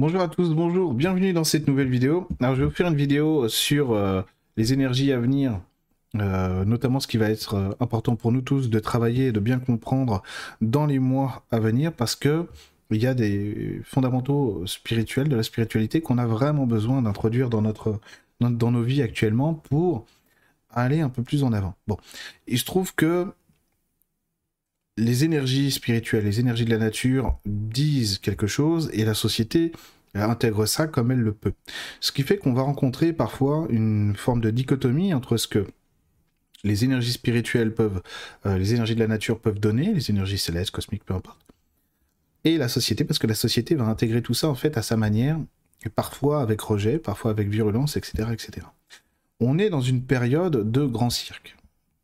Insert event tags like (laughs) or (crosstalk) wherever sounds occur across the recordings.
Bonjour à tous, bonjour, bienvenue dans cette nouvelle vidéo. Alors je vais vous faire une vidéo sur euh, les énergies à venir, euh, notamment ce qui va être euh, important pour nous tous de travailler et de bien comprendre dans les mois à venir parce que il y a des fondamentaux spirituels de la spiritualité qu'on a vraiment besoin d'introduire dans dans nos vies actuellement pour aller un peu plus en avant. Bon, il se trouve que les énergies spirituelles, les énergies de la nature disent quelque chose et la société intègre ça comme elle le peut. Ce qui fait qu'on va rencontrer parfois une forme de dichotomie entre ce que les énergies spirituelles peuvent, euh, les énergies de la nature peuvent donner, les énergies célestes, cosmiques, peu importe, et la société, parce que la société va intégrer tout ça en fait à sa manière, et parfois avec rejet, parfois avec virulence, etc., etc. On est dans une période de grand cirque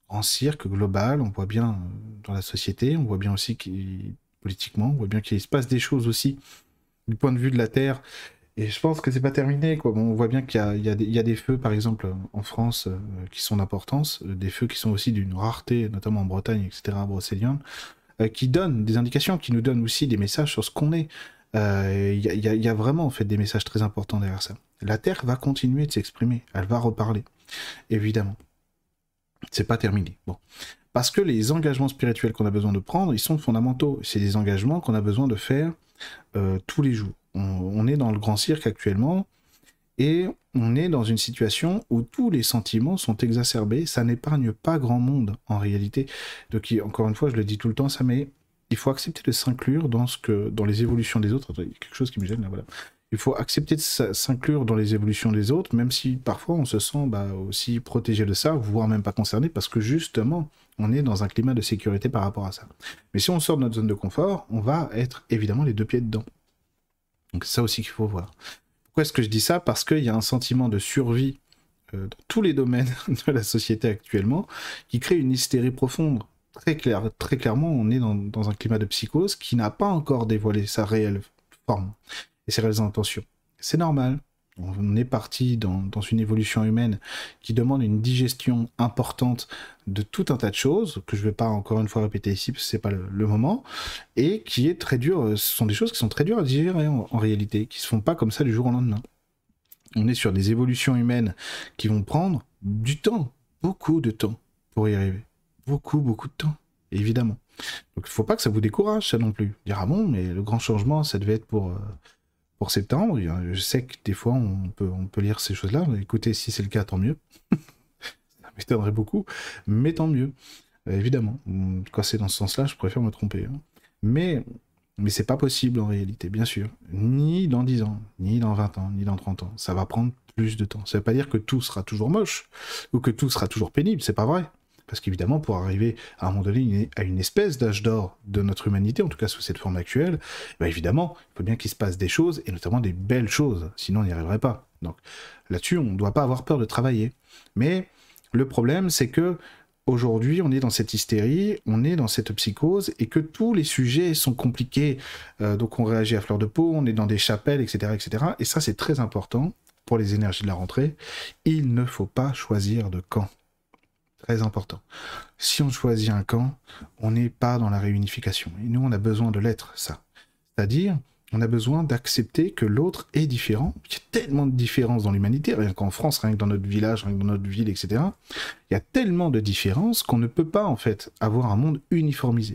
en cirque global, on voit bien euh, dans la société, on voit bien aussi politiquement, on voit bien qu'il se passe des choses aussi du point de vue de la Terre. Et je pense que c'est pas terminé. Quoi. on voit bien qu'il y a, des feux, par exemple, en France, euh, qui sont d'importance, euh, des feux qui sont aussi d'une rareté, notamment en Bretagne, etc., qui donnent des indications, qui nous donnent aussi des messages sur ce qu'on est. Il y, a vraiment en fait des messages très importants derrière ça. La Terre va continuer de s'exprimer, elle va reparler, évidemment c'est pas terminé. Bon. Parce que les engagements spirituels qu'on a besoin de prendre, ils sont fondamentaux. C'est des engagements qu'on a besoin de faire euh, tous les jours. On, est dans le grand cirque actuellement et on est dans une situation où tous les sentiments sont exacerbés. Ça n'épargne pas grand monde en réalité. Donc, encore une fois, je le dis tout le temps, ça mais il faut accepter de s'inclure dans dans les évolutions des autres. il y a quelque chose qui me gêne là, voilà il faut accepter de s'inclure dans les évolutions des autres, même si parfois on se sent bah, aussi protégé de ça, voire même pas concerné, parce que justement, on est dans un climat de sécurité par rapport à ça. Mais si on sort de notre zone de confort, on va être évidemment les deux pieds dedans. Donc ça aussi qu'il faut voir. Pourquoi est-ce que je dis ça? Parce qu'il y a un sentiment de survie euh, dans tous les domaines (laughs) de la société actuellement qui crée une hystérie profonde. Très, très clairement, on est dans un climat de psychose qui n'a pas encore dévoilé sa réelle forme et ses réelles intentions. C'est normal. On est parti dans, une évolution humaine qui demande une digestion importante de tout un tas de choses, que je ne vais pas encore une fois répéter ici parce que c'est pas le, moment, et qui est très dur, ce sont des choses qui sont très dures à digérer en, réalité, qui se font pas comme ça du jour au lendemain. On est sur des évolutions humaines qui vont prendre du temps, beaucoup de temps pour y arriver. Beaucoup, beaucoup de temps, évidemment. Donc il ne faut pas que ça vous décourage, ça non plus. Dire, ah bon, mais le grand changement, ça devait être pour... Euh, pour septembre. Je sais que des fois, on peut, lire ces choses-là. Écoutez, si c'est le cas, tant mieux. (laughs) ça m'étonnerait beaucoup, mais tant mieux. évidemment, quand c'est dans ce sens-là, je préfère me tromper. Hein. Mais, mais c'est pas possible en réalité, bien sûr. Ni dans 10 ans, ni dans 20 ans, ni dans 30 ans. Ça va prendre plus de temps. Ça veut pas dire que tout sera toujours moche, ou que tout sera toujours pénible, c'est pas vrai. Parce qu'évidemment, pour arriver à un moment donné à une espèce d'âge d'or de notre humanité, en tout cas sous cette forme actuelle, bah évidemment, il faut bien qu'il se passe des choses, et notamment des belles choses, sinon on n'y arriverait pas. Donc là-dessus, on ne doit pas avoir peur de travailler. Mais le problème, c'est que aujourd'hui, on est dans cette hystérie, on est dans cette psychose, et que tous les sujets sont compliqués. Euh, donc on réagit à fleur de peau, on est dans des chapelles, etc. etc. Et ça, c'est très important pour les énergies de la rentrée. Il ne faut pas choisir de camp. Très important. Si on choisit un camp, on n'est pas dans la réunification. Et nous, on a besoin de l'être, ça. C'est-à-dire, on a besoin d'accepter que l'autre est différent. Il y a tellement de différences dans l'humanité, rien qu'en France, rien que dans notre village, rien que dans notre ville, etc. Il y a tellement de différences qu'on ne peut pas, en fait, avoir un monde uniformisé.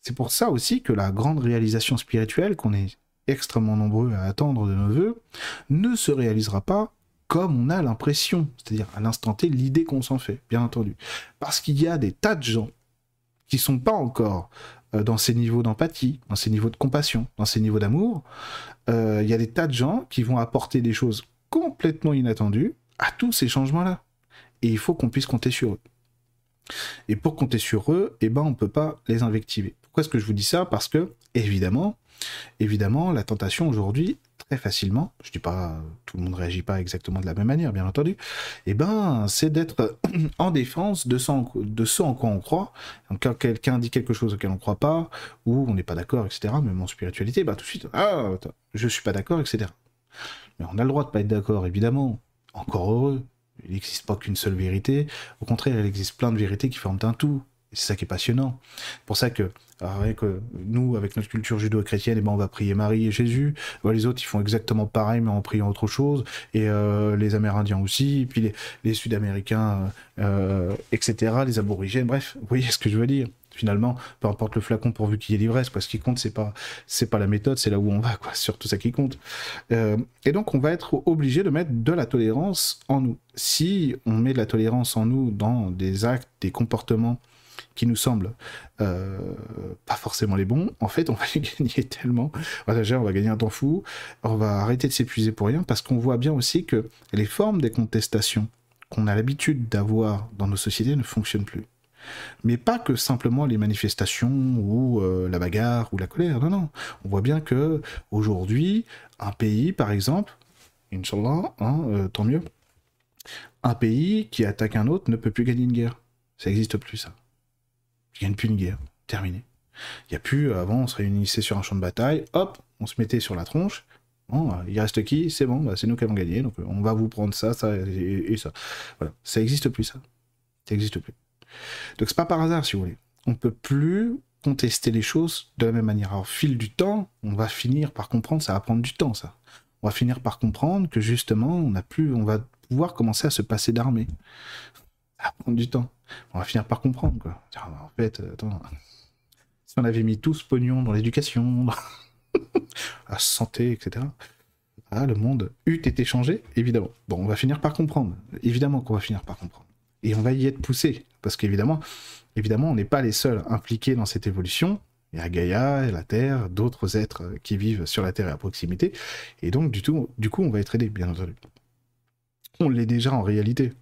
C'est pour ça aussi que la grande réalisation spirituelle qu'on est extrêmement nombreux à attendre de nos voeux ne se réalisera pas comme on a l'impression, c'est-à-dire à, l'instant T, l'idée qu'on s'en fait, bien entendu. Parce qu'il y a des tas de gens qui sont pas encore euh, dans ces niveaux d'empathie, dans ces niveaux de compassion, dans ces niveaux d'amour. Euh, il y a des tas de gens qui vont apporter des choses complètement inattendues à tous ces changements-là. Et il faut qu'on puisse compter sur eux. Et pour compter sur eux, eh ben, on ne peut pas les invectiver. Pourquoi est-ce que je vous dis ça? Parce que, évidemment, évidemment, la tentation aujourd'hui, très facilement, je dis pas tout le monde réagit pas exactement de la même manière, bien entendu, eh ben c'est d'être (clears throat) en défense de ce, en, quoi on croit. quand quelqu'un dit quelque chose auquel on croit pas, ou on n'est pas d'accord, etc., même en spiritualité, bah tout de suite, ah, je suis pas d'accord, etc. Mais on a le droit de pas être d'accord, évidemment. Encore heureux. Il n'existe pas qu'une seule vérité. Au contraire, il existe plein de vérités qui forment un tout. C'est ça qui est passionnant. pour ça que, que nous, avec notre culture judo-chrétienne, eh ben, on va prier Marie et Jésus. les autres, ils font exactement pareil, mais en priant autre chose. Et euh, les Amérindiens aussi, et puis les, Sud-Américains, euh, etc., les aborigènes, bref, vous voyez ce que je veux dire finalement, peu importe le flacon pourvu qu'il y ait l'ivresse. Ce qui compte, c'est pas, c'est pas la méthode, c'est là où on va, quoi. Surtout ça qui compte. Euh, et donc, on va être obligé de mettre de la tolérance en nous. Si on met de la tolérance en nous dans des actes, des comportements qui nous semblent euh, pas forcément les bons, en fait, on va (laughs) gagner tellement. on va gagner un temps fou. On va arrêter de s'épuiser pour rien parce qu'on voit bien aussi que les formes des contestations qu'on a l'habitude d'avoir dans nos sociétés ne fonctionnent plus. Mais pas que simplement les manifestations ou euh, la bagarre ou la colère. Non, non. On voit bien que aujourd'hui, un pays, par exemple, Inch'Allah, hein, euh, tant mieux, un pays qui attaque un autre ne peut plus gagner une guerre. Ça n'existe plus, ça. Il gagne plus une guerre. Terminé. Il n'y a plus, avant, on se réunissait sur un champ de bataille, hop, on se mettait sur la tronche. Bon, il reste qui? C'est bon, bah, c'est nous qui avons gagné, donc on va vous prendre ça, ça et, ça. Voilà. Ça n'existe plus, ça. Ça n'existe plus. Donc c'est pas par hasard, si vous voulez. On peut plus contester les choses de la même manière. Au fil du temps, on va finir par comprendre, ça va prendre du temps, ça. On va finir par comprendre que justement, on a plus, on va pouvoir commencer à se passer d'armée. Ça va prendre du temps. On va finir par comprendre, quoi. En fait, attends, si on avait mis tout ce pognon dans l'éducation, (laughs) la santé, etc., ah, le monde eût été changé, évidemment. Bon, on va finir par comprendre. Évidemment qu'on va finir par comprendre. Et on va y être poussé. Parce qu'évidemment, évidemment, on n'est pas les seuls impliqués dans cette évolution. Il y a Gaïa, la Terre, d'autres êtres qui vivent sur la Terre et à proximité. Et donc, du, tout, du coup, on va être aidé, bien entendu. On l'est déjà en réalité.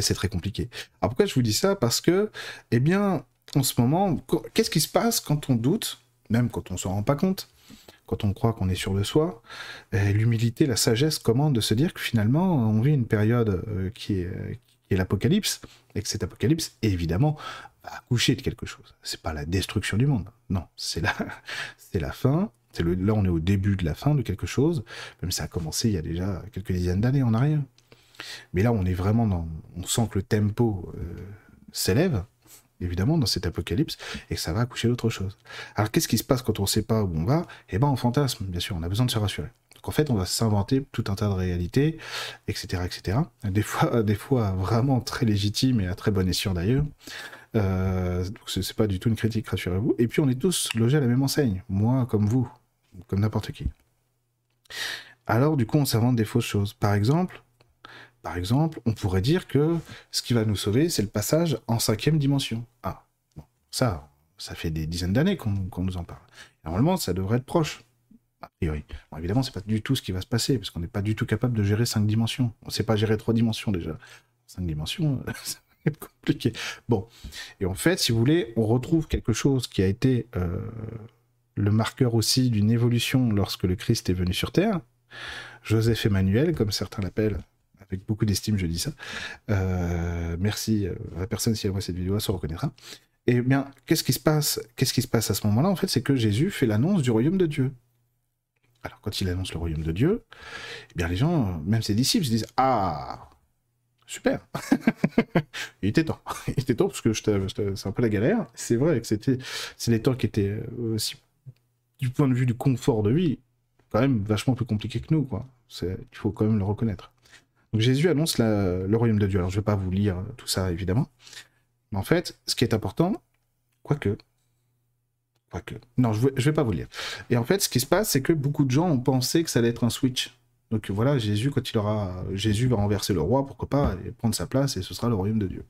C'est très compliqué. Alors pourquoi je vous dis ça? Parce que, eh bien, en ce moment, qu'est-ce qui se passe quand on doute, même quand on s'en rend pas compte, quand on croit qu'on est sûr de soi eh, L'humilité, la sagesse commande de se dire que finalement, on vit une période euh, qui est, l'apocalypse, et que cet apocalypse, évidemment, va accoucher de quelque chose. C'est pas la destruction du monde, non, c'est la, (laughs) c'est la fin. Là, on est au début de la fin de quelque chose, même si ça a commencé il y a déjà quelques dizaines d'années en arrière. Mais là, on est vraiment dans, on sent que le tempo euh, s'élève, évidemment, dans cet apocalypse, et que ça va accoucher d'autre chose. Alors, qu'est-ce qui se passe quand on ne sait pas où on va? Eh ben, on fantasme, bien sûr, on a besoin de se rassurer en fait, on va s'inventer tout un tas de réalités, etc., etc. Des fois, (laughs) des fois vraiment très légitimes et à très bon escient d'ailleurs. Euh, ce c'est pas du tout une critique, rassurez-vous. Et puis on est tous logés à la même enseigne, moi comme vous, comme n'importe qui. Alors du coup, on s'invente des fausses choses. Par exemple, par exemple, on pourrait dire que ce qui va nous sauver, c'est le passage en cinquième dimension. Ah, ça, ça fait des dizaines d'années qu'on nous en parle. Normalement, ça devrait être proche a priori. Bon, évidemment, c'est pas du tout ce qui va se passer, parce qu'on n'est pas du tout capable de gérer cinq dimensions. On ne sait pas gérer trois dimensions déjà. Cinq dimensions, (laughs) ça va être compliqué. Bon. Et en fait, si vous voulez, on retrouve quelque chose qui a été euh, le marqueur aussi d'une évolution lorsque le Christ est venu sur Terre. Joseph Emmanuel, comme certains l'appellent, avec beaucoup d'estime, je dis ça. Euh, merci à la personne, si elle voit cette vidéo, elle se reconnaîtra. Et eh bien, qu'est-ce qui se passe Qu'est-ce qui se passe à ce moment-là? En fait, c'est que Jésus fait l'annonce du royaume de Dieu. Alors, quand il annonce le royaume de Dieu, eh bien, les gens, même ses disciples, se disent Ah, super (laughs) Il était temps. Il était temps parce que c'est un peu la galère. C'est vrai que c'était, c'est des temps qui étaient aussi, du point de vue du confort de vie, quand même vachement plus compliqués que nous, quoi. Il faut quand même le reconnaître. Donc, Jésus annonce le royaume de Dieu. Alors, je ne vais pas vous lire tout ça, évidemment. Mais en fait, ce qui est important, quoique, que Non, je ne vais pas vous lire. Et en fait, ce qui se passe, c'est que beaucoup de gens ont pensé que ça allait être un switch. Donc voilà, Jésus, quand il aura. Jésus va renverser le roi, pourquoi pas, prendre sa place, et ce sera le royaume de Dieu.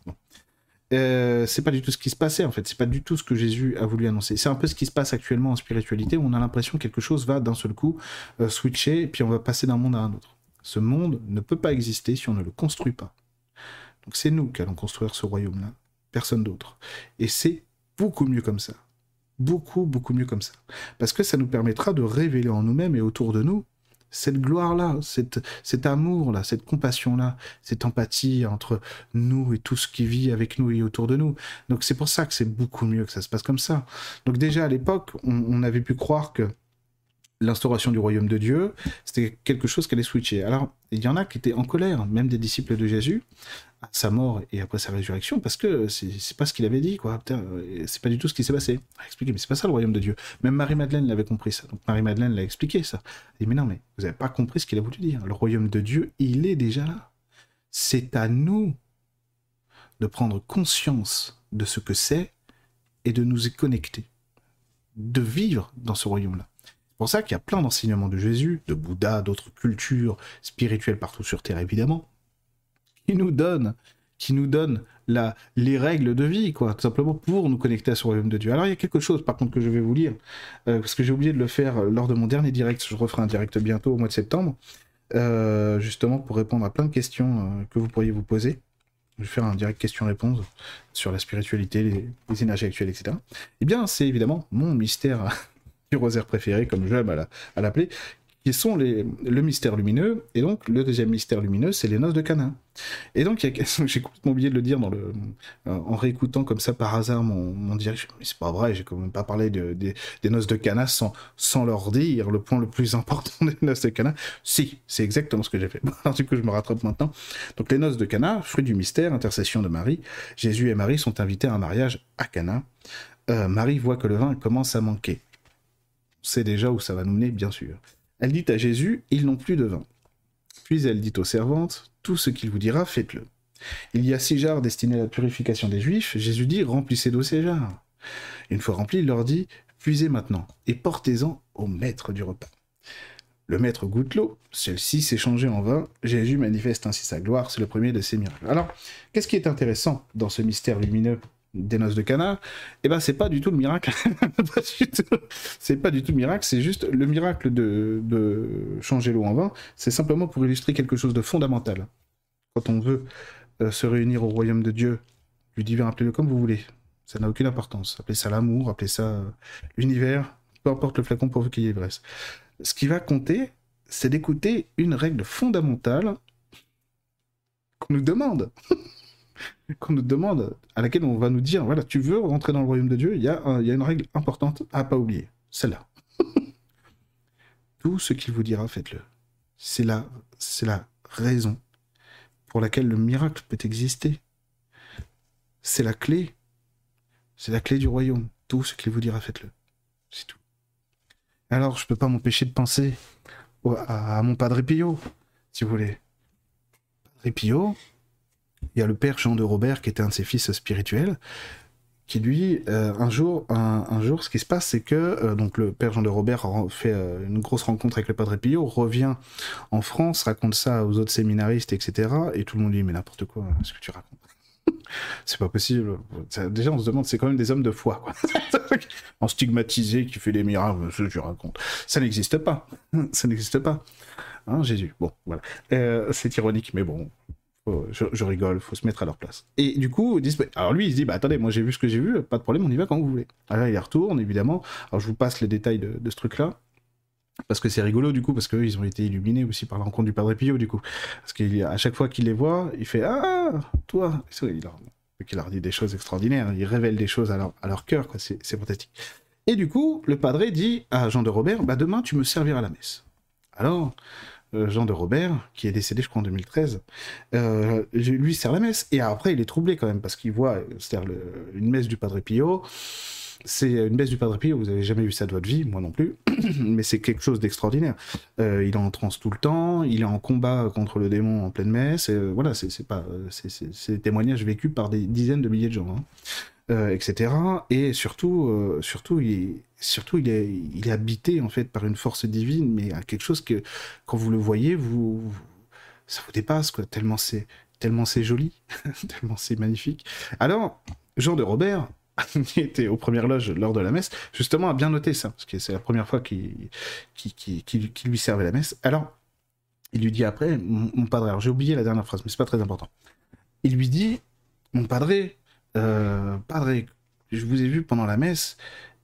Euh, c'est pas du tout ce qui se passait en fait, c'est pas du tout ce que Jésus a voulu annoncer. C'est un peu ce qui se passe actuellement en spiritualité où on a l'impression que quelque chose va d'un seul coup euh, switcher puis on va passer d'un monde à un autre. Ce monde ne peut pas exister si on ne le construit pas. Donc c'est nous qui allons construire ce royaume-là, personne d'autre. Et c'est beaucoup mieux comme ça beaucoup, beaucoup mieux comme ça. Parce que ça nous permettra de révéler en nous-mêmes et autour de nous cette gloire-là, cet amour-là, cette compassion-là, cette empathie entre nous et tout ce qui vit avec nous et autour de nous. Donc c'est pour ça que c'est beaucoup mieux que ça se passe comme ça. Donc déjà à l'époque, on, avait pu croire que l'instauration du royaume de Dieu, c'était quelque chose qui allait switcher. Alors, il y en a qui étaient en colère, même des disciples de Jésus, à sa mort et après sa résurrection, parce que c'est pas ce qu'il avait dit, quoi. C'est pas du tout ce qui s'est passé. Expliqué, mais c'est pas ça le royaume de Dieu. Même Marie-Madeleine l'avait compris ça. Donc Marie-Madeleine l'a expliqué ça. Elle dit, mais non, mais vous avez pas compris ce qu'il a voulu dire. Le royaume de Dieu, il est déjà là. C'est à nous de prendre conscience de ce que c'est et de nous y connecter, de vivre dans ce royaume-là. C'est pour ça qu'il y a plein d'enseignements de Jésus, de Bouddha, d'autres cultures spirituelles partout sur Terre évidemment, qui nous donnent, qui nous donnent la, les règles de vie, quoi, tout simplement pour nous connecter à ce royaume de Dieu. Alors il y a quelque chose par contre que je vais vous lire, euh, parce que j'ai oublié de le faire lors de mon dernier direct, je referai un direct bientôt au mois de septembre, euh, justement pour répondre à plein de questions euh, que vous pourriez vous poser. Je vais faire un direct question-réponse sur la spiritualité, les, énergies actuelles, etc. Eh bien, c'est évidemment mon mystère rosaire préféré, comme j'aime à l'appeler, qui sont le mystère lumineux, et donc le deuxième mystère lumineux, c'est les noces de Cana. Et donc, (laughs) j'ai complètement oublié de le dire euh, en réécoutant comme ça par hasard mon, mon direct, mais c'est pas vrai, j'ai quand même pas parlé de, des noces de Cana sans, sans leur dire le point le plus important (laughs) des noces de Cana. Si, c'est exactement ce que j'ai fait. (laughs) Alors du coup, je me rattrape maintenant. Donc les noces de Cana, fruit du mystère, intercession de Marie, Jésus et Marie sont invités à un mariage à Cana. Euh, Marie voit que le vin commence à manquer. C'est déjà où ça va nous mener, bien sûr. Elle dit à Jésus, ils n'ont plus de vin. Puis elle dit aux servantes, tout ce qu'il vous dira, faites-le. Il y a six jarres destinés à la purification des Juifs. Jésus dit, remplissez d'eau ces jarres. Une fois remplis, il leur dit, puisez maintenant et portez-en au maître du repas. Le maître goûte l'eau, celle-ci s'est changée en vin, Jésus manifeste ainsi sa gloire, c'est le premier de ses miracles. Alors, qu'est-ce qui est intéressant dans ce mystère lumineux? Des noces de canard, eh ben c'est pas du tout le miracle. (laughs) c'est pas du tout le miracle, c'est juste le miracle de, changer l'eau en vin, c'est simplement pour illustrer quelque chose de fondamental. Quand on veut euh, se réunir au royaume de Dieu, du divin, appelez-le comme vous voulez, ça n'a aucune importance. Appelez ça l'amour, appelez ça euh, l'univers, peu importe le flacon pour qu'il y ait. Ce qui va compter, c'est d'écouter une règle fondamentale qu'on nous demande. (laughs) (laughs) qu'on nous demande, à laquelle on va nous dire, voilà, tu veux rentrer dans le royaume de Dieu, il y, a une règle importante à pas oublier, celle-là. (laughs) Tout ce qu'il vous dira, faites-le. C'est la, c'est la raison pour laquelle le miracle peut exister. C'est la clé. C'est la clé du royaume. Tout ce qu'il vous dira, faites-le. C'est tout. Alors, je peux pas m'empêcher de penser à, mon Padre Pio, si vous voulez. Padre Pio, il y a le père Jean de Robert, qui était un de ses fils spirituels, qui lui, euh, un jour, un, jour, ce qui se passe, c'est que euh, donc le père Jean de Robert fait euh, une grosse rencontre avec le Padre Pio, revient en France, raconte ça aux autres séminaristes, etc. Et tout le monde lui dit mais n'importe quoi, ce que tu racontes. (laughs) c'est pas possible. Déjà, on se demande, c'est quand même des hommes de foi, quoi. (laughs) en stigmatisé qui fait des miracles, ce que tu racontes? Ça n'existe pas. (laughs) ça n'existe pas. Hein, Jésus. Bon, voilà. c'est ironique, mais bon, je, je, rigole, faut se mettre à leur place. Et du coup, alors lui, il se dit, bah attendez, moi j'ai vu ce que j'ai vu, pas de problème, on y va quand vous voulez. Alors il y retourne, évidemment. Alors je vous passe les détails de, ce truc-là. Parce que c'est rigolo du coup, parce qu'eux ils ont été illuminés aussi par la rencontre du Padre Pio du coup. Parce qu'à chaque fois qu'il les voit, il fait Ah, toi Il leur, il leur dit des choses extraordinaires, il révèle des choses à leur, à cœur, quoi. C'est, fantastique. Et du coup, le Padre dit à Jean de Robert Bah demain tu me serviras la messe. Alors, Jean de Robert, qui est décédé, je crois, en 2013, euh, lui sert la messe. Et après, il est troublé quand même, parce qu'il voit, c'est-à-dire une messe du Padre Pio. C'est une messe du Padre Pio, vous avez jamais vu ça de votre vie, moi non plus, (coughs) mais c'est quelque chose d'extraordinaire. Euh, il est en transe tout le temps, il est en combat contre le démon en pleine messe, voilà, c'est pas, c'est des témoignages par des dizaines de milliers de gens. Hein. Euh, etc. Et surtout, euh, surtout, il est, surtout il, est, il est habité en fait par une force divine, mais quelque chose que quand vous le voyez, vous, ça vous dépasse quoi. Tellement c'est, tellement c'est joli, (laughs) tellement c'est magnifique. Alors, Jean de Robert, (laughs) qui était aux premières loges lors de la messe, justement a bien noté ça, parce que c'est la première fois qu'il qui, lui servait la messe. Alors, il lui dit après, mon, padre, alors j'ai oublié la dernière phrase, mais c'est pas très important. Il lui dit, mon padre, euh, Padre, je vous ai vu pendant la messe,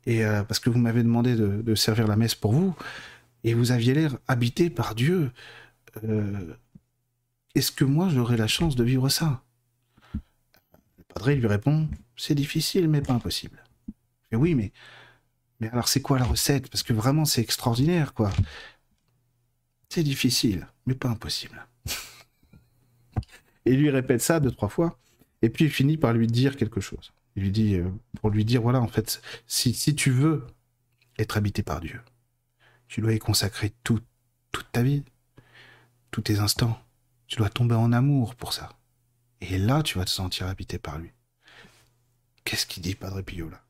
et euh, parce que vous m'avez demandé de, servir la messe pour vous, et vous aviez l'air habité par Dieu. Euh, est-ce que moi j'aurai la chance de vivre ça? Le Padre lui répond C'est difficile, mais pas impossible. Et oui, mais, Mais alors, c'est quoi la recette? Parce que vraiment, c'est extraordinaire, quoi. C'est difficile, mais pas impossible. (laughs) et lui répète ça deux, trois fois. Et puis il finit par lui dire quelque chose. Il lui dit, euh, pour lui dire, voilà, en fait, si, si tu veux être habité par Dieu, tu dois y consacrer toute ta vie, tous tes instants. Tu dois tomber en amour pour ça. Et là, tu vas te sentir habité par lui. Qu'est-ce qu'il dit, Padre Pio, là?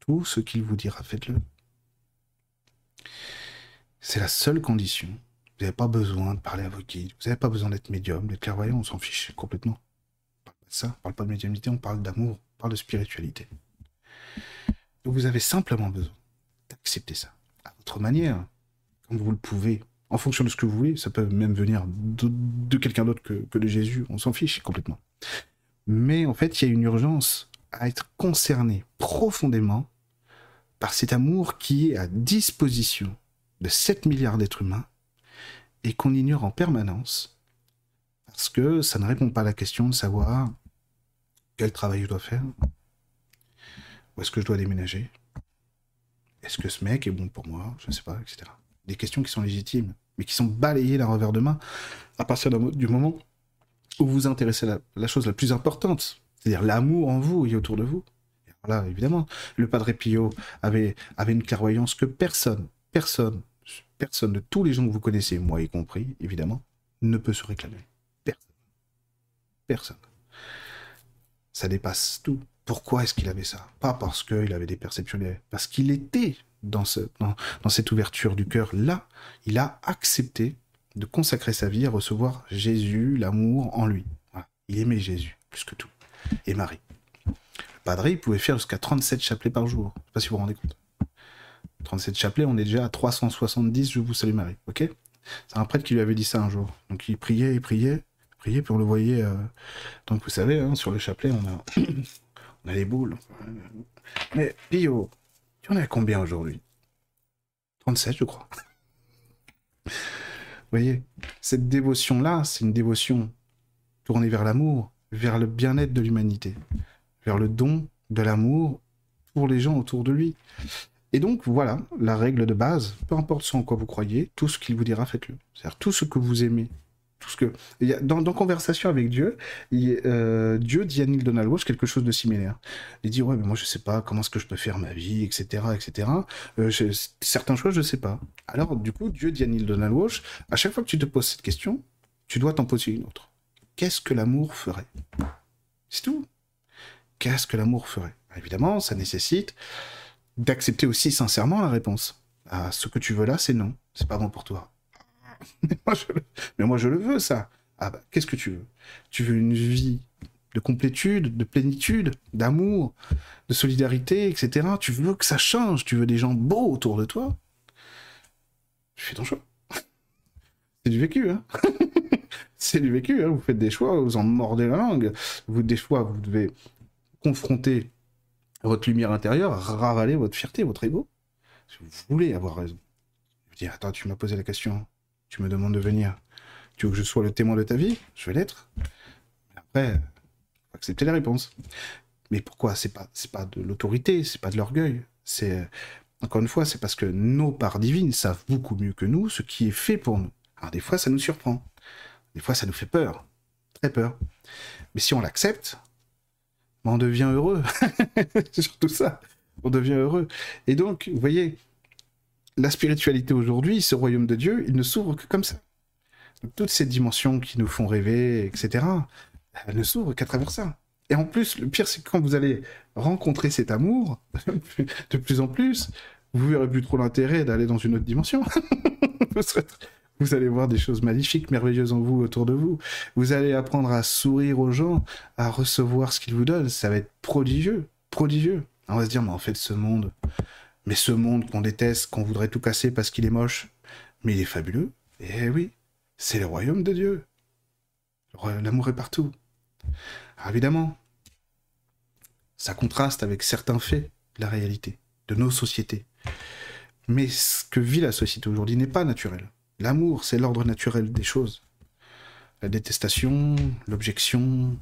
Tout ce qu'il vous dira, faites-le. C'est la seule condition. Vous n'avez pas besoin de parler à vos guides. Vous n'avez pas besoin d'être médium, d'être clairvoyant, on s'en fiche complètement. On parle pas de ça, on parle pas de médiumnité, on parle d'amour, on parle de spiritualité. vous avez simplement besoin d'accepter ça, à votre manière, comme vous le pouvez, en fonction de ce que vous voulez. Ça peut même venir de, quelqu'un d'autre que, que de Jésus, on s'en fiche complètement. Mais en fait, il y a une urgence à être concerné profondément par cet amour qui est à disposition de 7 milliards d'êtres humains et qu'on ignore en permanence parce que ça ne répond pas à la question de savoir quel travail je dois faire, où est-ce que je dois déménager, est-ce que ce mec est bon pour moi, je ne sais pas, etc. Des questions qui sont légitimes, mais qui sont balayées d'un revers de main à partir du moment où vous intéressez la, chose la plus importante, c'est-à-dire l'amour en vous et autour de vous. Voilà, évidemment, le Padre Pio avait une clairvoyance que personne, personne, personne de tous les gens que vous connaissez, moi y compris, évidemment, ne peut se réclamer. Personne. Personne. Ça dépasse tout. Pourquoi est-ce qu'il avait ça? Pas parce qu'il avait des perceptions, parce qu'il était dans, ce, dans, cette ouverture du cœur. Là, il a accepté de consacrer sa vie à recevoir Jésus, l'amour en lui. Il aimait Jésus, plus que tout. Et Marie. Le padre, il pouvait faire jusqu'à 37 chapelets par jour. Je sais pas si vous vous rendez compte. 37 chapelets, on est déjà à 370, je vous salue Marie, C'est un prêtre qui lui avait dit ça un jour. Donc il priait, il priait, priait, puis on le voyait. Euh, donc vous savez, hein, sur le chapelet, on a, (coughs) on a les boules. Mais Pio, tu en as combien aujourd'hui? 37, je crois. vous voyez, cette dévotion-là, c'est une dévotion tournée vers l'amour, vers le bien-être de l'humanité, vers le don de l'amour pour les gens autour de lui. Et donc, voilà, la règle de base, peu importe ce en quoi vous croyez, tout ce qu'il vous dira, faites-le. C'est-à-dire tout ce que vous aimez. Tout ce que... dans, Conversation avec Dieu, euh, Dieu dit à Neil Donald Walsh quelque chose de similaire. Il dit, ouais, mais moi je sais pas comment est-ce que je peux faire ma vie, etc., etc. Euh, certains choix, je sais pas. Alors, du coup, Dieu dit à Neil Donald Walsh, à chaque fois que tu te poses cette question, tu dois t'en poser une autre. Qu'est-ce que l'amour ferait? C'est tout. Qu'est-ce que l'amour ferait? Évidemment, ça nécessite d'accepter aussi sincèrement la réponse. Ah, ce que tu veux là, c'est non. C'est pas bon pour toi. (laughs) mais, moi, je le... veux, ça. Ah bah, qu'est-ce que tu veux? Tu veux une vie de complétude, de plénitude, d'amour, de solidarité, etc. Tu veux que ça change, tu veux des gens beaux autour de toi? Fais ton choix. (laughs) C'est du vécu, hein (laughs) C'est du vécu, hein vous faites des choix, vous en mordez la langue. Vous, des fois, vous devez confronter votre lumière intérieure, ravaler votre fierté, votre ego. Si vous voulez avoir raison. Je dis, attends, tu m'as posé la question, tu me demandes de venir. Tu veux que je sois le témoin de ta vie? Je vais l'être. Après, faut accepter la réponse. Mais pourquoi? C'est pas, c'est pas de l'autorité, c'est pas de l'orgueil. C'est encore une fois, c'est parce que nos parts divines savent beaucoup mieux que nous ce qui est fait pour nous. Alors des fois, ça nous surprend. Des fois, ça nous fait peur, très peur. Mais si on l'accepte, on devient heureux. (laughs) c'est surtout ça. On devient heureux. Et donc, vous voyez, la spiritualité aujourd'hui, ce royaume de Dieu, il ne s'ouvre que comme ça. toutes ces dimensions qui nous font rêver, etc., elles ne s'ouvrent qu'à travers ça. Et en plus, le pire, c'est que quand vous allez rencontrer cet amour, (laughs) de plus en plus, vous verrez plus trop l'intérêt d'aller dans une autre dimension. (laughs) vous allez voir des choses magnifiques, merveilleuses en vous, autour de vous. Vous allez apprendre à sourire aux gens, à recevoir ce qu'ils vous donnent. Ça va être prodigieux, prodigieux. On va se dire, mais en fait, ce monde, mais ce monde qu'on déteste, qu'on voudrait tout casser parce qu'il est moche, mais il est fabuleux. Eh oui, c'est le royaume de Dieu. L'amour est partout. Alors évidemment, ça contraste avec certains faits de la réalité, de nos sociétés. Mais ce que vit la société aujourd'hui n'est pas naturel. L'amour, c'est l'ordre naturel des choses. La détestation, l'objection,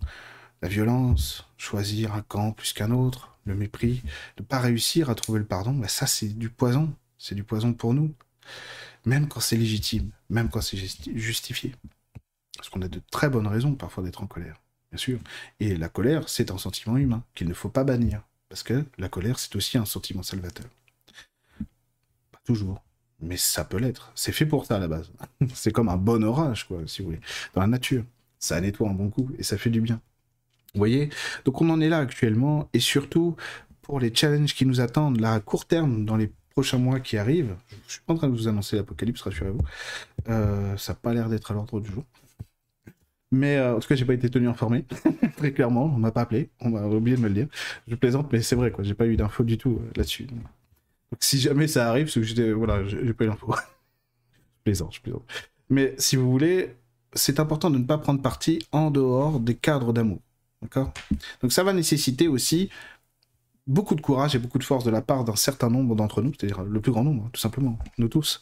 la violence, choisir un camp plus qu'un autre, le mépris, ne pas réussir à trouver le pardon, mais ça c'est du poison, c'est du poison pour nous. Même quand c'est légitime, même quand c'est justifié. Parce qu'on a de très bonnes raisons parfois d'être en colère, bien sûr. Et la colère, c'est un sentiment humain qu'il ne faut pas bannir. Parce que la colère, c'est aussi un sentiment salvateur. Pas toujours, mais ça peut l'être. C'est fait pour ça à la base. (laughs) c'est comme un bon orage, quoi, si vous voulez. Dans la nature, ça nettoie un bon coup et ça fait du bien. Vous voyez? Donc on en est là actuellement, et surtout pour les challenges qui nous attendent là à court terme dans les prochains mois qui arrivent. Je suis pas en train de vous annoncer l'apocalypse, rassurez-vous. Euh, ça n'a pas l'air d'être à l'ordre du jour. Mais euh, en tout cas, j'ai pas été tenu informé, (laughs) très clairement. On m'a pas appelé, on m'a oublié de me le dire. Je plaisante, mais c'est vrai, quoi. J'ai pas eu d'infos du tout euh, là-dessus. Si jamais ça arrive, c'est que j'étais, voilà, j'ai pas eu d'infos. (laughs) je plaisante, plaisante. Mais si vous voulez, c'est important de ne pas prendre parti en dehors des cadres d'amour. D'accord? Donc ça va nécessiter aussi beaucoup de courage et beaucoup de force de la part d'un certain nombre d'entre nous, c'est-à-dire le plus grand nombre, tout simplement, nous tous.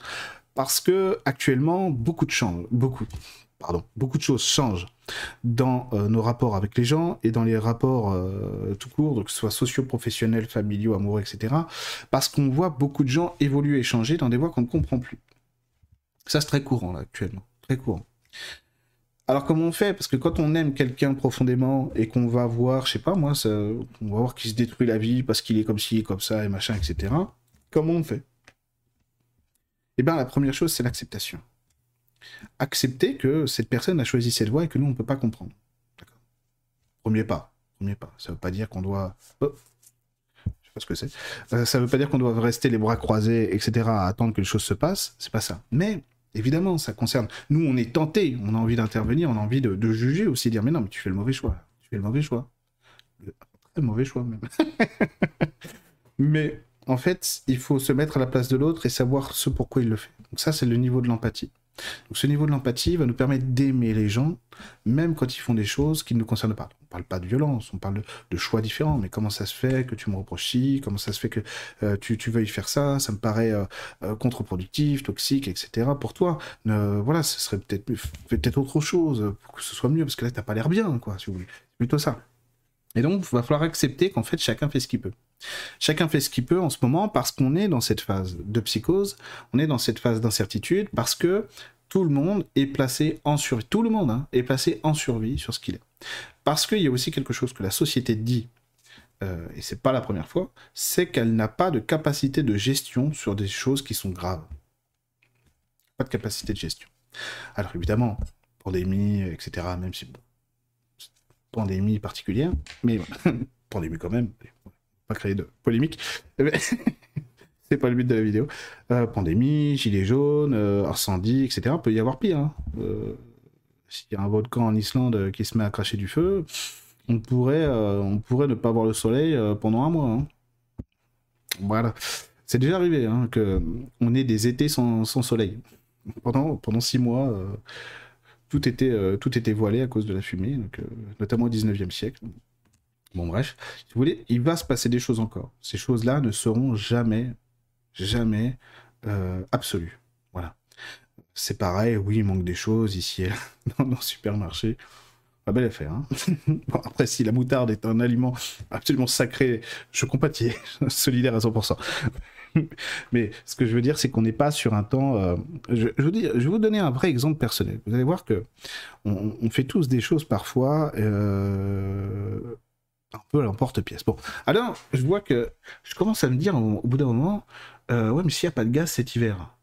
Parce que actuellement, beaucoup de change, beaucoup, beaucoup de choses changent dans euh, nos rapports avec les gens et dans les rapports euh, tout court, donc que ce soit socio-professionnels, familiaux, amoureux, etc. Parce qu'on voit beaucoup de gens évoluer et changer dans des voies qu'on ne comprend plus. Ça, c'est très courant, là, actuellement. Très courant. Alors comment on fait? Parce que quand on aime quelqu'un profondément et qu'on va voir, je sais pas moi, ça, on va voir qu'il se détruit la vie parce qu'il est comme ci, comme ça et machin, etc. Comment on fait? Eh bien la première chose c'est l'acceptation. Accepter que cette personne a choisi cette voie et que nous on ne peut pas comprendre. Premier pas. Premier pas. Ça ne veut pas dire qu'on doit. Oh. Je sais pas ce que c'est. Euh, ça veut pas dire qu'on doit rester les bras croisés, etc. à attendre que les choses se passent. C'est pas ça. Mais Évidemment, ça concerne. Nous, on est tenté, on a envie d'intervenir, on a envie de, juger aussi, dire mais non, mais tu fais le mauvais choix. Tu fais le mauvais choix. Très mauvais choix même. (laughs) mais en fait, il faut se mettre à la place de l'autre et savoir ce pourquoi il le fait. Donc ça, c'est le niveau de l'empathie. Donc ce niveau de l'empathie va nous permettre d'aimer les gens, même quand ils font des choses qui ne nous concernent pas. On parle pas de violence, on parle de, choix différents, mais comment ça se fait que tu me reproches comment ça se fait que euh, tu, tu, veuilles faire ça, ça me paraît euh, euh, contre-productif, toxique, etc. pour toi. voilà, ce serait peut-être peut-être autre chose pour que ce soit mieux, parce que là, t'as pas l'air bien, quoi, si vous voulez. C'est plutôt ça. Et donc, il va falloir accepter qu'en fait, chacun fait ce qu'il peut. Chacun fait ce qu'il peut en ce moment parce qu'on est dans cette phase de psychose, on est dans cette phase d'incertitude, parce que tout le monde est placé en survie. Tout le monde hein, est placé en survie sur ce qu'il est. Parce qu'il y a aussi quelque chose que la société dit, euh, et c'est pas la première fois, c'est qu'elle n'a pas de capacité de gestion sur des choses qui sont graves. Pas de capacité de gestion. Alors évidemment, pandémie, etc., même si pandémie particulière, mais (laughs) pandémie quand même, pas créer de polémique. (laughs) c'est pas le but de la vidéo. Euh, pandémie, gilets jaunes, euh, incendie, etc. Peut y avoir pire. Hein. Euh, s'il y a un volcan en Islande qui se met à cracher du feu, on pourrait, pourrait ne pas voir le soleil pendant un mois. Hein. Voilà. C'est déjà arrivé hein, que on ait des étés sans, soleil. Pendant, pendant six mois, tout, était, tout était voilé à cause de la fumée, donc, notamment au 19e siècle. Bon, bref, vous voulez, il va se passer des choses encore. Ces choses-là ne seront jamais, jamais euh, absolues. Voilà. C'est pareil, oui, il manque des choses ici et là, (laughs) dans, le supermarché. Pas belle affaire. Hein (laughs) bon, après, si la moutarde est un aliment absolument sacré, je compatis, (laughs) solidaire à 100%. (laughs) Mais ce que je veux dire, c'est qu'on n'est pas sur un temps. Euh, je, je, veux je, vais vous donner un vrai exemple personnel. Vous allez voir que on, fait tous des choses parfois. Euh, un peu à l'emporte-pièce. Bon, alors, je vois que je commence à me dire au, bout d'un moment, euh, ouais, mais s'il n'y a pas de gaz cet hiver,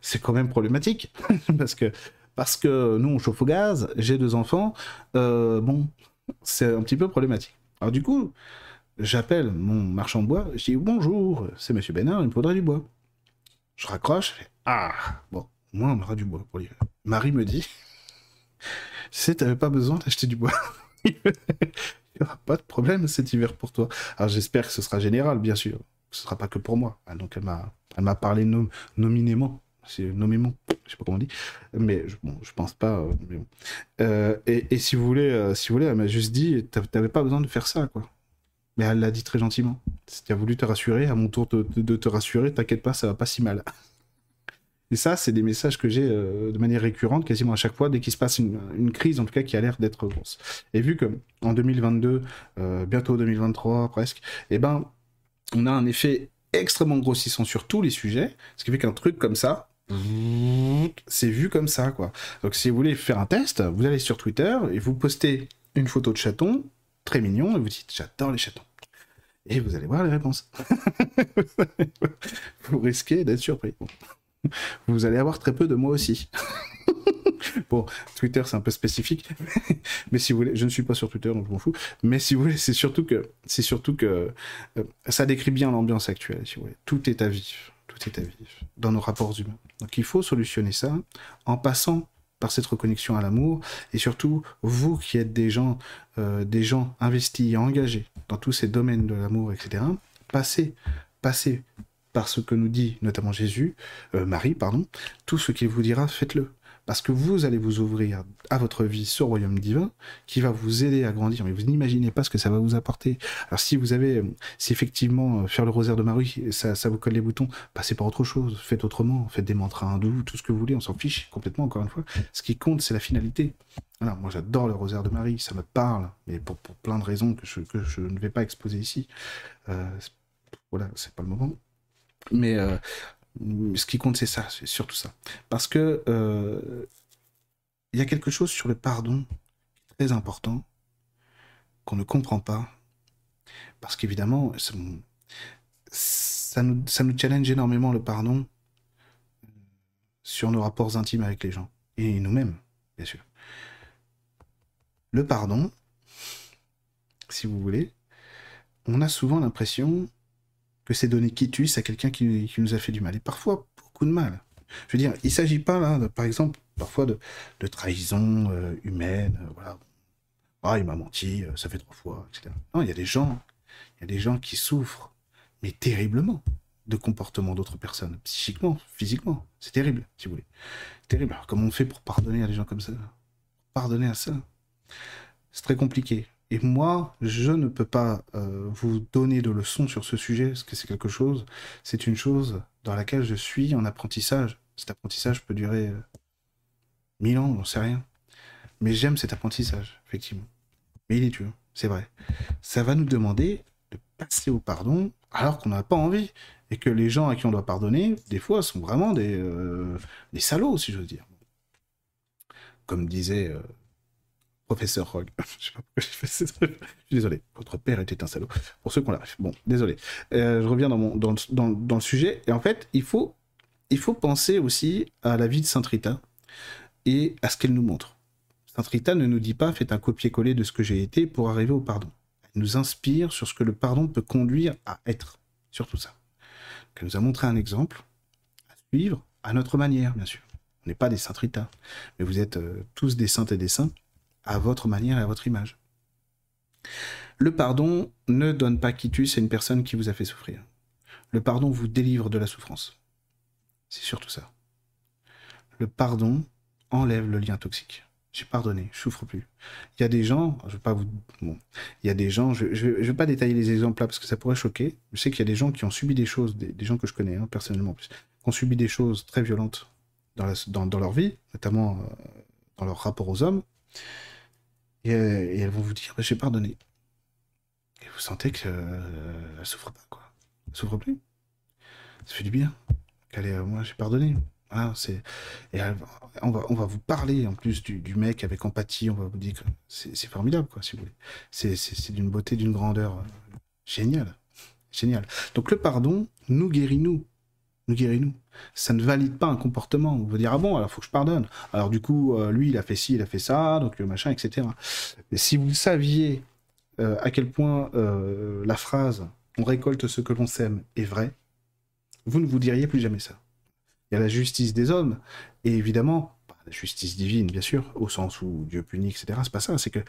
c'est quand même problématique, (laughs) parce que parce que nous, on chauffe au gaz, j'ai deux enfants, bon, c'est un petit peu problématique. Alors du coup, j'appelle mon marchand de bois, je dis bonjour, c'est Monsieur Bénard, il me faudrait du bois. Je raccroche, je fais, ah, bon, moi on aura du bois pour l'hiver. Marie me dit, (laughs) tu sais, t'avais pas besoin d'acheter du bois. (laughs) il n'y aura pas de problème cet hiver pour toi. Alors j'espère que ce sera général, bien sûr. Ce sera pas que pour moi. Ah, donc elle m'a, parlé nominément. C'est nommément, je sais pas comment on dit, mais je, bon, je pense pas. Euh, euh, et, si vous voulez, euh, si vous voulez, elle m'a juste dit, t'avais pas besoin de faire ça, quoi. Mais elle l'a dit très gentiment. Si tu as voulu te rassurer, à mon tour de, te rassurer, t'inquiète pas, ça va pas si mal. (laughs) Et ça, c'est des messages que j'ai euh, de manière récurrente, quasiment à chaque fois, dès qu'il se passe une, crise, en tout cas, qui a l'air d'être grosse. Et vu que en 2022, euh, bientôt 2023 presque, eh ben, on a un effet extrêmement grossissant sur tous les sujets, ce qui fait qu'un truc comme ça, c'est vu comme ça, quoi. Donc, si vous voulez faire un test, vous allez sur Twitter et vous postez une photo de chaton, très mignon, et vous dites j'adore les chatons. Et vous allez voir les réponses. (laughs) vous risquez d'être surpris vous allez avoir très peu de moi aussi. (laughs) bon, Twitter c'est un peu spécifique, (laughs) mais si vous voulez, je ne suis pas sur Twitter donc je m'en fous. Mais si vous voulez, c'est surtout que c'est surtout que euh, ça décrit bien l'ambiance actuelle. Si vous voulez, tout est à vif, tout est à vif dans nos rapports humains. Donc il faut solutionner ça en passant par cette reconnexion à l'amour et surtout vous qui êtes des gens, euh, des gens investis et engagés dans tous ces domaines de l'amour, etc. Passez, passez par ce que nous dit notamment Jésus, euh, Marie, pardon, tout ce qu'il vous dira, faites-le. Parce que vous allez vous ouvrir à votre vie ce royaume divin qui va vous aider à grandir. Mais vous n'imaginez pas ce que ça va vous apporter. Alors si vous avez, si effectivement euh, faire le rosaire de Marie, ça, ça vous colle les boutons, passez par autre chose, faites autrement, faites des mantras hindous, tout ce que vous voulez, on s'en fiche complètement encore une fois. Ce qui compte, c'est la finalité. Voilà, moi j'adore le rosaire de Marie, ça me parle, mais pour, plein de raisons que je, que je ne vais pas exposer ici. Euh, voilà, c'est pas le moment. Mais euh, ce qui compte, c'est ça, c'est surtout ça. Parce que euh, il y a quelque chose sur le pardon très important qu'on ne comprend pas. Parce qu'évidemment, ça nous, ça nous challenge énormément le pardon sur nos rapports intimes avec les gens. Et nous-mêmes, bien sûr. Le pardon, si vous voulez, on a souvent l'impression que c'est donner quitus à quelqu'un qui, nous a fait du mal. Et parfois, beaucoup de mal. Je veux dire, il ne s'agit pas, là, par exemple, parfois de, trahison euh, humaine, euh, voilà. Ah, il m'a menti, euh, ça fait trois fois, etc. Non, il y a des gens, il y a des gens qui souffrent, mais terriblement, de comportements d'autres personnes, psychiquement, physiquement. C'est terrible, si vous voulez. Terrible. Alors, comment on fait pour pardonner à des gens comme ça? Pardonner à ça? C'est très compliqué. Et moi, je ne peux pas euh, vous donner de leçons sur ce sujet, parce que c'est quelque chose, c'est une chose dans laquelle je suis en apprentissage. Cet apprentissage peut durer euh, mille ans, j'en sais rien. Mais j'aime cet apprentissage, effectivement. Mais il est dur, c'est vrai. Ça va nous demander de passer au pardon alors qu'on n'a pas envie. Et que les gens à qui on doit pardonner, des fois, sont vraiment des, euh, des salauds, si j'ose dire. Comme disait Professeur Rogue. (laughs) je sais pas pourquoi j'ai fait. Je suis désolé. Votre père était un salaud. Pour ceux qu'on l'arrive. Bon, désolé. Euh, je reviens dans, mon, le sujet. Et en fait, il faut, penser aussi à la vie de Sainte Rita et à ce qu'elle nous montre. Sainte Rita ne nous dit pas faites un copier-coller de ce que j'ai été pour arriver au pardon. Elle nous inspire sur ce que le pardon peut conduire à être. Surtout ça. Elle nous a montré un exemple à suivre à notre manière, bien sûr. On n'est pas des Sainte Rita, mais vous êtes euh, tous des saintes et des saints à votre manière et à votre image. Le pardon ne donne pas quitus à une personne qui vous a fait souffrir. Le pardon vous délivre de la souffrance. C'est surtout ça. Le pardon enlève le lien toxique. J'ai pardonné, je souffre plus. Il y a des gens, je vais pas vous, bon, il y a des gens, je, je, vais pas détailler les exemples là parce que ça pourrait choquer. Je sais qu'il y a des gens qui ont subi des choses, des, gens que je connais hein, personnellement, qui ont subi des choses très violentes dans leur vie, notamment euh, dans leur rapport aux hommes. Euh, et, elles vont vous dire bah, j'ai pardonné. Et vous sentez qu'elle euh, souffre pas, quoi. Elle souffre plus. Ça fait du bien. Qu'elle est, euh, moi j'ai pardonné. c'est et on va on va vous parler en plus du, mec avec empathie. On va vous dire que c'est formidable, quoi, si vous voulez. C'est d'une beauté, d'une grandeur géniale, génial. Donc le pardon nous guérit nous guéris-nous. Ça ne valide pas un comportement. On va dire, ah bon, alors faut que je pardonne. Alors du coup, euh, lui, il a fait ci, il a fait ça, donc euh, machin, etc. Mais si vous saviez euh, à quel point la phrase on récolte ce que l'on sème est vraie, vous ne vous diriez plus jamais ça. Il y a la justice des hommes, et évidemment, justice divine, bien sûr, au sens où Dieu punit, etc. C'est pas ça. C'est que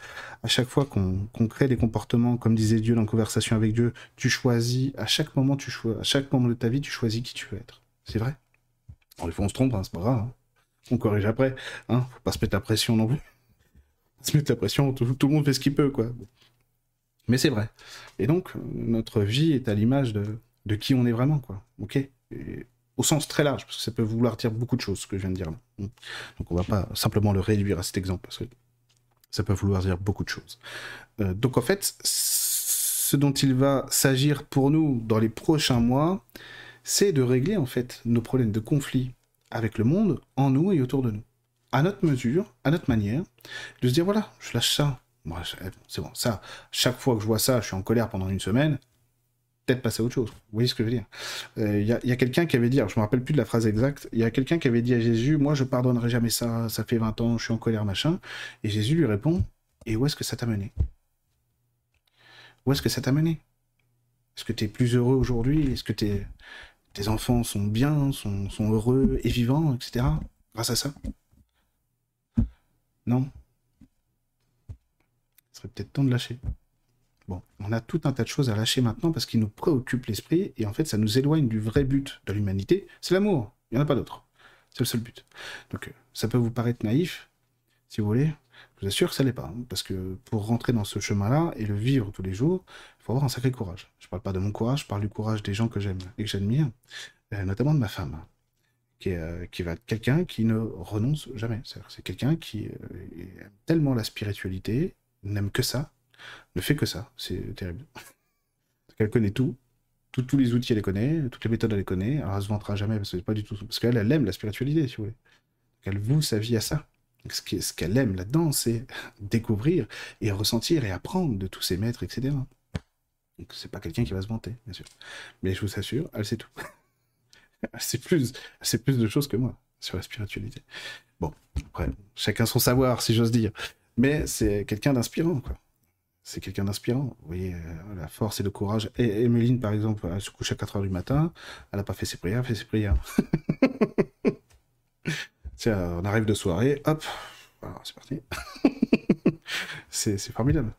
à chaque fois qu'on crée des comportements, comme disait Dieu dans Conversation avec Dieu, tu choisis, à chaque moment, tu à chaque moment de ta vie, tu choisis qui tu veux être. C'est vrai. Alors, des fois, on se trompe, hein, c'est pas grave. Hein. On corrige après. Hein. Faut pas se mettre la pression non plus. Se mettre la pression, tout, le monde fait ce qu'il peut, quoi. Mais c'est vrai. Et donc, notre vie est à l'image de, de qui on est vraiment, quoi. Ok? Au sens très large, parce que ça peut vouloir dire beaucoup de choses, ce que je viens de dire. Donc on va pas simplement le réduire à cet exemple, parce que ça peut vouloir dire beaucoup de choses. Euh, donc en fait, ce dont il va s'agir pour nous dans les prochains mois, c'est de régler en fait nos problèmes de conflit avec le monde, en nous et autour de nous. À notre mesure, à notre manière, de se dire voilà, je lâche ça. c'est bon, ça, chaque fois que je vois ça, je suis en colère pendant une semaine, peut-être passer à autre chose. Vous voyez ce que je veux dire? Il euh, y a, quelqu'un qui avait dit, alors je me rappelle plus de la phrase exacte, il y a quelqu'un qui avait dit à Jésus, moi je pardonnerai jamais ça, ça fait 20 ans, je suis en colère, machin. Et Jésus lui répond, et où est-ce que ça t'a mené? Où est-ce que ça t'a mené? Est-ce que tu es plus heureux aujourd'hui? Est-ce que tes enfants sont bien, sont, sont heureux et vivants, etc. Grâce à ça Non Il serait peut-être temps de lâcher. Bon, on a tout un tas de choses à lâcher maintenant parce qu'ils nous préoccupent l'esprit et en fait ça nous éloigne du vrai but de l'humanité, c'est l'amour, il n'y en a pas d'autre. C'est le seul but. Donc euh, ça peut vous paraître naïf, si vous voulez, je vous assure que ça l'est pas, hein, parce que pour rentrer dans ce chemin-là et le vivre tous les jours, il faut avoir un sacré courage. Je parle pas de mon courage, je parle du courage des gens que j'aime et que j'admire, euh, notamment de ma femme, qui, est, euh, qui va être quelqu'un qui ne renonce jamais. C'est quelqu'un qui aime tellement la spiritualité, n'aime que ça, ne fait que ça. C'est terrible. (laughs) Elle connaît tout. tous les outils, elle les connaît. Toutes les méthodes, elle les connaît. Alors, elle se vantera jamais parce pas du tout. Parce qu'elle, elle aime la spiritualité, si vous voulez. Elle voue sa vie à ça. Ce qu'elle aime là-dedans, c'est (laughs) découvrir et ressentir et apprendre de tous ses maîtres, etc. Donc, c'est pas quelqu'un qui va se vanter, bien sûr. Mais je vous assure, elle sait tout. (laughs) elle sait plus, elle sait plus de choses que moi sur la spiritualité. Bon, après, chacun son savoir, si j'ose dire. Mais c'est quelqu'un d'inspirant, quoi c'est quelqu'un d'inspirant. Vous voyez, euh, la force et le courage. Et Emeline, par exemple, elle se couche à 4 h du matin, elle n'a pas fait ses prières, elle fait ses prières. (laughs) Tiens, on arrive de soirée, hop, c'est parti. (laughs) c'est formidable.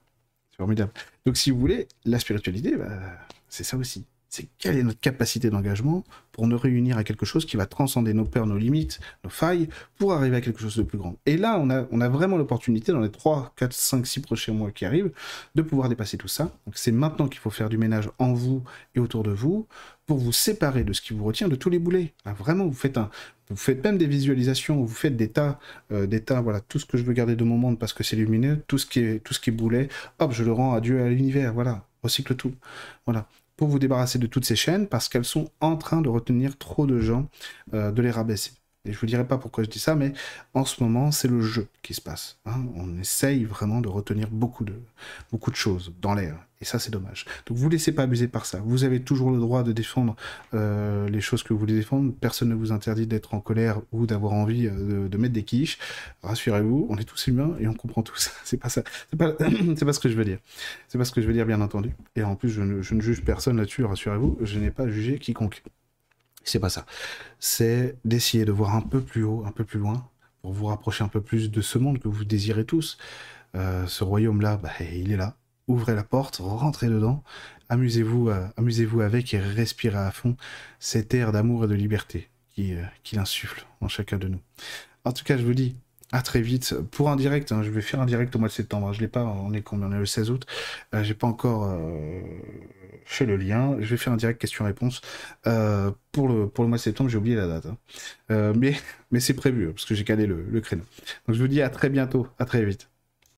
C'est formidable. Donc, si vous voulez, la spiritualité, bah, c'est ça aussi c'est quelle est notre capacité d'engagement pour nous réunir à quelque chose qui va transcender nos peurs, nos limites, nos failles, pour arriver à quelque chose de plus grand. Et là, on a, vraiment l'opportunité, dans les 3, 4, 5, 6 prochains mois qui arrivent, de pouvoir dépasser tout ça. Donc c'est maintenant qu'il faut faire du ménage en vous et autour de vous, pour vous séparer de ce qui vous retient, de tous les boulets. Vraiment, vous faites même des visualisations, vous faites des tas, euh, des tas, voilà, tout ce que je veux garder de mon monde parce que c'est lumineux, tout ce qui est, tout ce qui est boulet, hop, je le rends à Dieu à l'univers, voilà, recycle tout, voilà pour vous débarrasser de toutes ces chaînes parce qu'elles sont en train de retenir trop de gens, euh, de les rabaisser. Et je vous dirai pas pourquoi je dis ça, mais en ce moment, c'est le jeu qui se passe. Hein. On essaye vraiment de retenir beaucoup de, choses dans l'air. Et ça, c'est dommage. Donc, vous laissez pas abuser par ça. Vous avez toujours le droit de défendre euh, les choses que vous voulez défendre. Personne ne vous interdit d'être en colère ou d'avoir envie euh, de, mettre des quiches. Rassurez-vous, on est tous humains et on comprend tous. (laughs) c'est pas ça. (coughs) C'est pas, ce que je veux dire. C'est pas ce que je veux dire, bien entendu. Et en plus, je ne juge personne là-dessus, rassurez-vous. Je n'ai pas jugé quiconque. C'est pas ça. C'est d'essayer de voir un peu plus haut, un peu plus loin, pour vous rapprocher un peu plus de ce monde que vous désirez tous. Euh, ce royaume-là, bah, il est là. Ouvrez la porte, rentrez dedans, amusez-vous, euh, amusez-vous avec et respirez à fond cet air d'amour et de liberté qui, euh, insuffle en chacun de nous. En tout cas, je vous dis à très vite pour un direct. Hein, je vais faire un direct au mois de septembre. Je l'ai pas. On est combien On est le 16 août. Euh, J'ai pas encore euh, fait le lien. Je vais faire un direct question-réponse euh, pour le mois de septembre. J'ai oublié la date, hein. euh, mais (laughs) mais c'est prévu parce que j'ai calé le, le créneau. Donc je vous dis à très bientôt. À très vite.